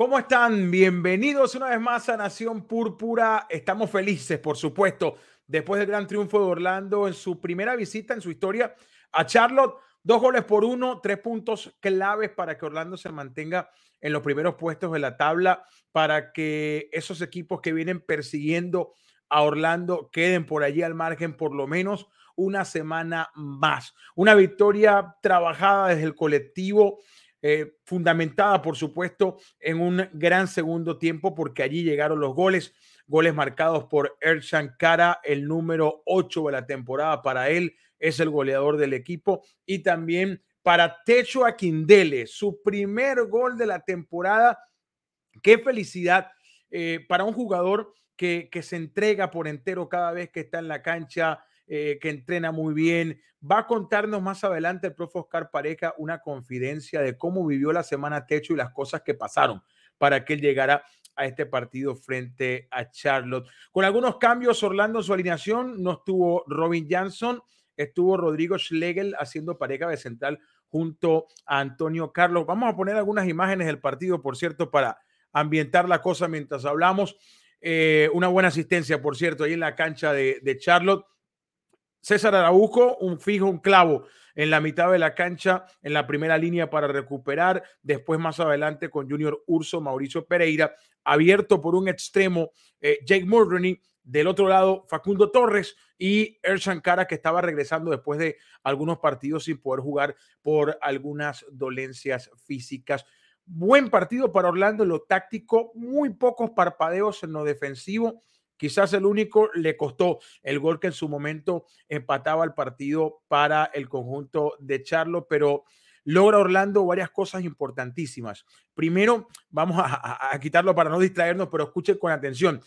¿Cómo están? Bienvenidos una vez más a Nación Púrpura. Estamos felices, por supuesto, después del gran triunfo de Orlando en su primera visita en su historia a Charlotte. Dos goles por uno, tres puntos claves para que Orlando se mantenga en los primeros puestos de la tabla, para que esos equipos que vienen persiguiendo a Orlando queden por allí al margen por lo menos una semana más. Una victoria trabajada desde el colectivo eh, fundamentada, por supuesto, en un gran segundo tiempo, porque allí llegaron los goles, goles marcados por Ershan Kara, el número 8 de la temporada para él, es el goleador del equipo, y también para Techo Aquindele, su primer gol de la temporada. Qué felicidad eh, para un jugador que, que se entrega por entero cada vez que está en la cancha, eh, que entrena muy bien. Va a contarnos más adelante el profe Oscar Pareja una confidencia de cómo vivió la semana techo y las cosas que pasaron para que él llegara a este partido frente a Charlotte. Con algunos cambios, Orlando su alineación, no estuvo Robin Johnson, estuvo Rodrigo Schlegel haciendo pareja de central junto a Antonio Carlos. Vamos a poner algunas imágenes del partido, por cierto, para ambientar la cosa mientras hablamos. Eh, una buena asistencia, por cierto, ahí en la cancha de Charlotte. César Araujo, un fijo, un clavo en la mitad de la cancha, en la primera línea para recuperar. Después, más adelante, con Junior Urso, Mauricio Pereira, abierto por un extremo, eh, Jake Mulroney. Del otro lado, Facundo Torres y Ershan Kara, que estaba regresando después de algunos partidos sin poder jugar por algunas dolencias físicas. Buen partido para Orlando en lo táctico, muy pocos parpadeos en lo defensivo Quizás el único le costó el gol que en su momento empataba el partido para el conjunto de Charlo, pero logra Orlando varias cosas importantísimas. Primero, vamos a, quitarlo para no distraernos, pero escuchen con atención.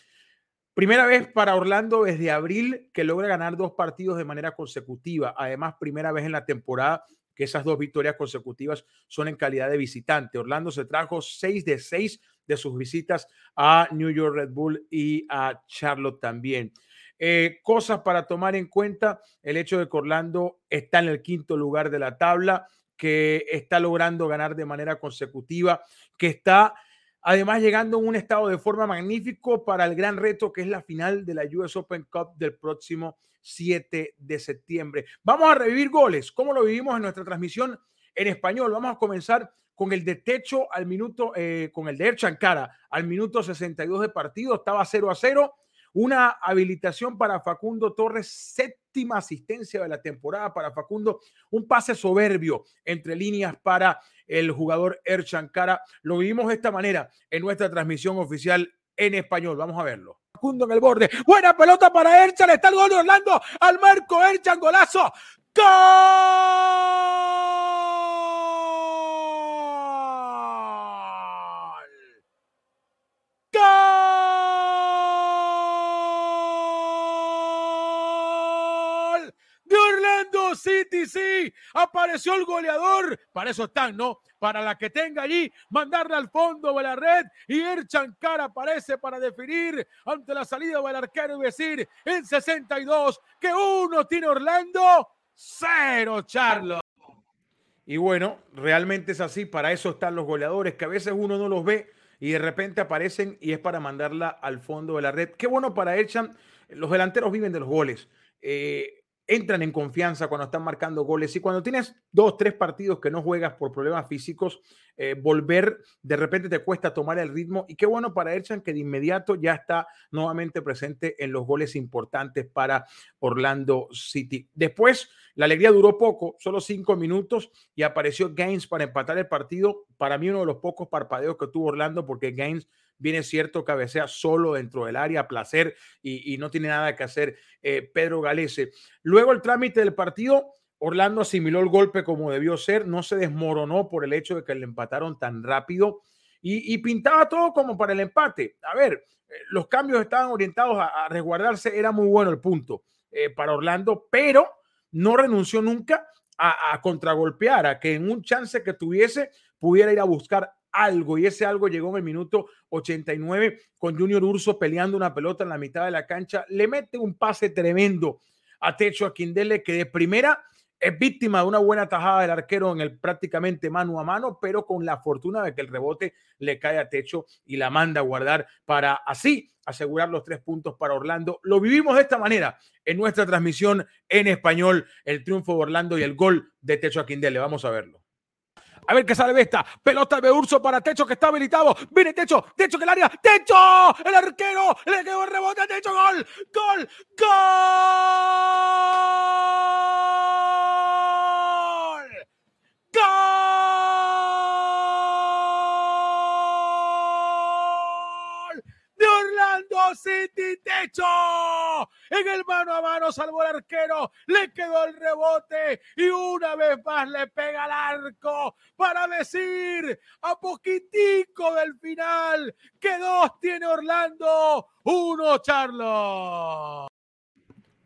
Primera vez para Orlando desde abril que logra ganar dos partidos de manera consecutiva. Además, primera vez en la temporada que esas dos victorias consecutivas son en calidad de visitante. Orlando se trajo seis de seis de sus visitas a New York Red Bull y a Charlotte también. Eh, cosas para tomar en cuenta, el hecho de que Orlando está en el quinto lugar de la tabla, que está logrando ganar de manera consecutiva, que está además llegando en un estado de forma magnífico para el gran reto que es la final de la US Open Cup del próximo 7 de septiembre. Vamos a revivir goles, como lo vivimos en nuestra transmisión en español. Vamos a comenzar con el de Techo al minuto, eh, con el de Erchankara al minuto 62 de partido, estaba 0 a 0. Una habilitación para Facundo Torres, séptima asistencia de la temporada para Facundo, un pase soberbio entre líneas para el jugador Erchankara. Lo vivimos de esta manera en nuestra transmisión oficial en español. Vamos a verlo. Facundo en el borde. Buena pelota para Erchan. Está el gol de Orlando al marco. Erchan, golazo. ¡Gol! City, sí, apareció el goleador. Para eso están, ¿no? Para la que tenga allí, mandarle al fondo de la red y Erchancar aparece para definir ante la salida del arquero y decir en 62 que uno tiene Orlando, cero Charlo. Y bueno, realmente es así, para eso están los goleadores, que a veces uno no los ve y de repente aparecen y es para mandarla al fondo de la red. Qué bueno para Erchan, los delanteros viven de los goles. Eh, entran en confianza cuando están marcando goles y cuando tienes dos, tres partidos que no juegas por problemas físicos, eh, volver de repente te cuesta tomar el ritmo y qué bueno para Erchan que de inmediato ya está nuevamente presente en los goles importantes para Orlando City. Después, la alegría duró poco, solo cinco minutos y apareció Gaines para empatar el partido. Para mí uno de los pocos parpadeos que tuvo Orlando porque Gaines viene cierto, cabecea solo dentro del área, placer y, no tiene nada que hacer eh, Pedro Galese. Luego el trámite del partido, Orlando asimiló el golpe como debió ser, no se desmoronó por el hecho de que le empataron tan rápido y, pintaba todo como para el empate. A ver, eh, los cambios estaban orientados a, resguardarse, era muy bueno el punto eh, para Orlando, pero no renunció nunca a, contragolpear, a que en un chance que tuviese pudiera ir a buscar algo y ese algo llegó en el minuto 89 con Junior Urso peleando una pelota en la mitad de la cancha. Le mete un pase tremendo a Techo a Quindele que de primera es víctima de una buena tajada del arquero en el prácticamente mano a mano, pero con la fortuna de que el rebote le cae a techo y la manda a guardar para así asegurar los tres puntos para Orlando. Lo vivimos de esta manera en nuestra transmisión en español, el triunfo de Orlando y el gol de Techo a Quindele. Vamos a verlo. A ver qué sale esta. Pelota de Urso para Techo que está habilitado. Viene Techo. Techo que el área. Techo. El arquero. Le el rebote. Techo. Gol. Gol. Gol. Orlando City. Techo en el mano a mano, salvó el arquero, le quedó el rebote y una vez más le pega al arco para decir a poquitico del final que dos tiene Orlando, uno Charlo.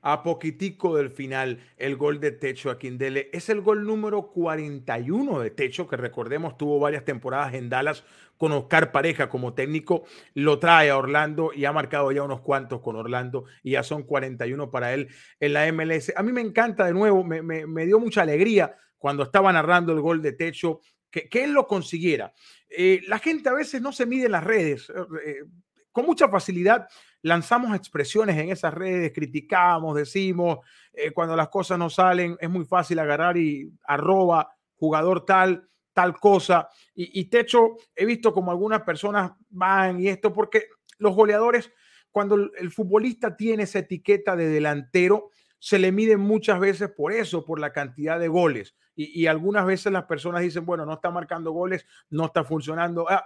A poquitico del final, el gol de Techo a Quindele es el gol número 41 de Techo, que recordemos tuvo varias temporadas en Dallas con Oscar Pareja como técnico, lo trae a Orlando y ha marcado ya unos cuantos con Orlando y ya son 41 para él en la MLS. A mí me encanta de nuevo, me, dio mucha alegría cuando estaba narrando el gol de techo, que, él lo consiguiera. Eh, la gente a veces no se mide en las redes. Eh, con mucha facilidad lanzamos expresiones en esas redes, criticamos, decimos, eh, cuando las cosas no salen, es muy fácil agarrar y arroba jugador tal tal cosa. Y, Techo, he visto como algunas personas van y esto, porque los goleadores, cuando el, futbolista tiene esa etiqueta de delantero, se le mide muchas veces por eso, por la cantidad de goles. Y, algunas veces las personas dicen, bueno, no está marcando goles, no está funcionando. Ah,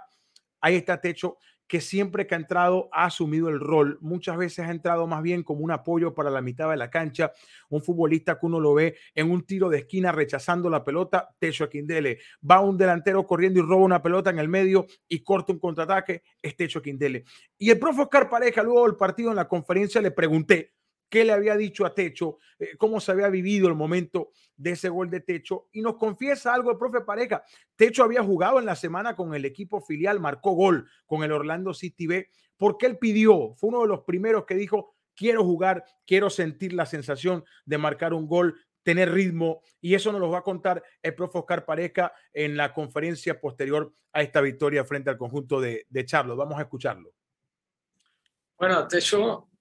ahí está Techo que siempre que ha entrado ha asumido el rol. Muchas veces ha entrado más bien como un apoyo para la mitad de la cancha. Un futbolista que uno lo ve en un tiro de esquina rechazando la pelota, Techo Aquindele. Va un delantero corriendo y roba una pelota en el medio y corta un contraataque, es Techo Aquindele. Y el profe Oscar Pareja, luego del partido en la conferencia, le pregunté qué le había dicho a Techo, eh, cómo se había vivido el momento de ese gol de Techo. Y nos confiesa algo el profe Pareja. Techo había jugado en la semana con el equipo filial, marcó gol con el Orlando City B, porque él pidió, fue uno de los primeros que dijo, quiero jugar, quiero sentir la sensación de marcar un gol, tener ritmo, y eso nos lo va a contar el profe Oscar Pareja en la conferencia posterior a esta victoria frente al conjunto de, de Charlos. Vamos a escucharlo. Bueno, Techo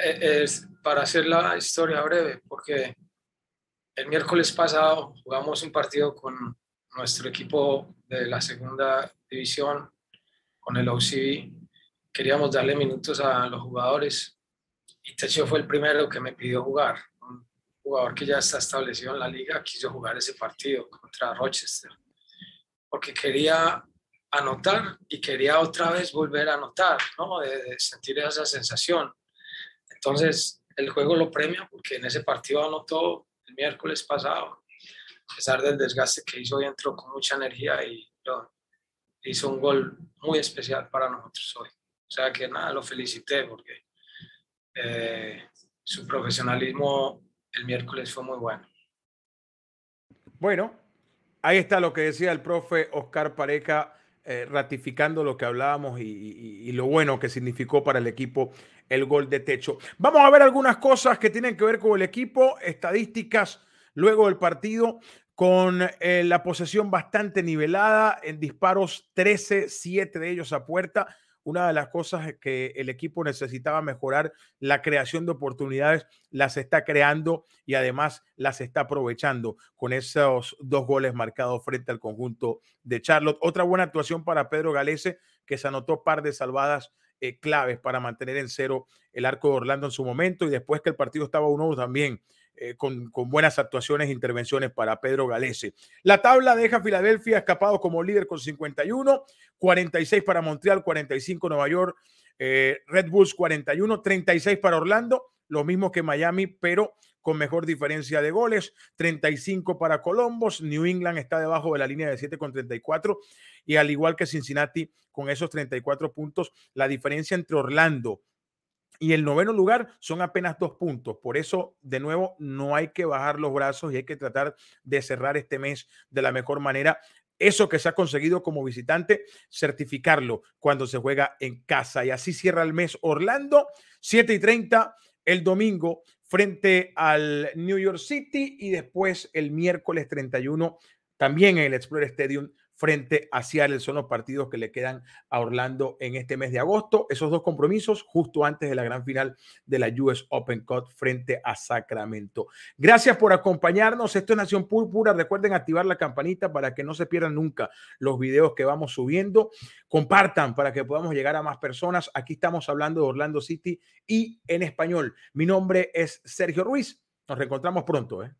es para hacer la historia breve, porque el miércoles pasado jugamos un partido con nuestro equipo de la segunda división, con el OCB. Queríamos darle minutos a los jugadores y Techo fue el primero que me pidió jugar. Un jugador que ya está establecido en la liga quiso jugar ese partido contra Rochester, porque quería anotar y quería otra vez volver a anotar, ¿no? de sentir esa sensación. Entonces, el juego lo premia porque en ese partido anotó el miércoles pasado. A pesar del desgaste que hizo, y entró con mucha energía y hizo un gol muy especial para nosotros hoy. O sea que nada, lo felicité porque eh, su profesionalismo el miércoles fue muy bueno. Bueno, ahí está lo que decía el profe Oscar Pareja, eh, ratificando lo que hablábamos y, lo bueno que significó para el equipo el gol de techo. Vamos a ver algunas cosas que tienen que ver con el equipo, estadísticas luego del partido con eh, la posesión bastante nivelada, en disparos 13, 7 de ellos a puerta. Una de las cosas que el equipo necesitaba mejorar, la creación de oportunidades, las está creando y además las está aprovechando con esos dos goles marcados frente al conjunto de Charlotte. Otra buena actuación para Pedro Galese, que se anotó par de salvadas eh, claves para mantener en cero el arco de Orlando en su momento y después que el partido estaba 1 también. Eh, con, buenas actuaciones e intervenciones para Pedro Galese. La tabla deja Filadelfia escapado como líder con 51, 46 para Montreal, 45 Nueva York, eh, Red Bulls 41, 36 para Orlando, lo mismo que Miami, pero con mejor diferencia de goles, 35 para Columbus, New England está debajo de la línea de 7 con 34 y al igual que Cincinnati con esos 34 puntos, la diferencia entre Orlando y el noveno lugar son apenas dos puntos. Por eso, de nuevo, no hay que bajar los brazos y hay que tratar de cerrar este mes de la mejor manera. Eso que se ha conseguido como visitante, certificarlo cuando se juega en casa. Y así cierra el mes Orlando, 7 y 30 el domingo frente al New York City y después el miércoles 31 también en el Explorer Stadium frente a Seattle. Son los partidos que le quedan a Orlando en este mes de agosto. Esos dos compromisos justo antes de la gran final de la US Open Cup frente a Sacramento. Gracias por acompañarnos. Esto es Nación Púrpura. Recuerden activar la campanita para que no se pierdan nunca los videos que vamos subiendo. Compartan para que podamos llegar a más personas. Aquí estamos hablando de Orlando City y en español. Mi nombre es Sergio Ruiz. Nos reencontramos pronto. ¿eh?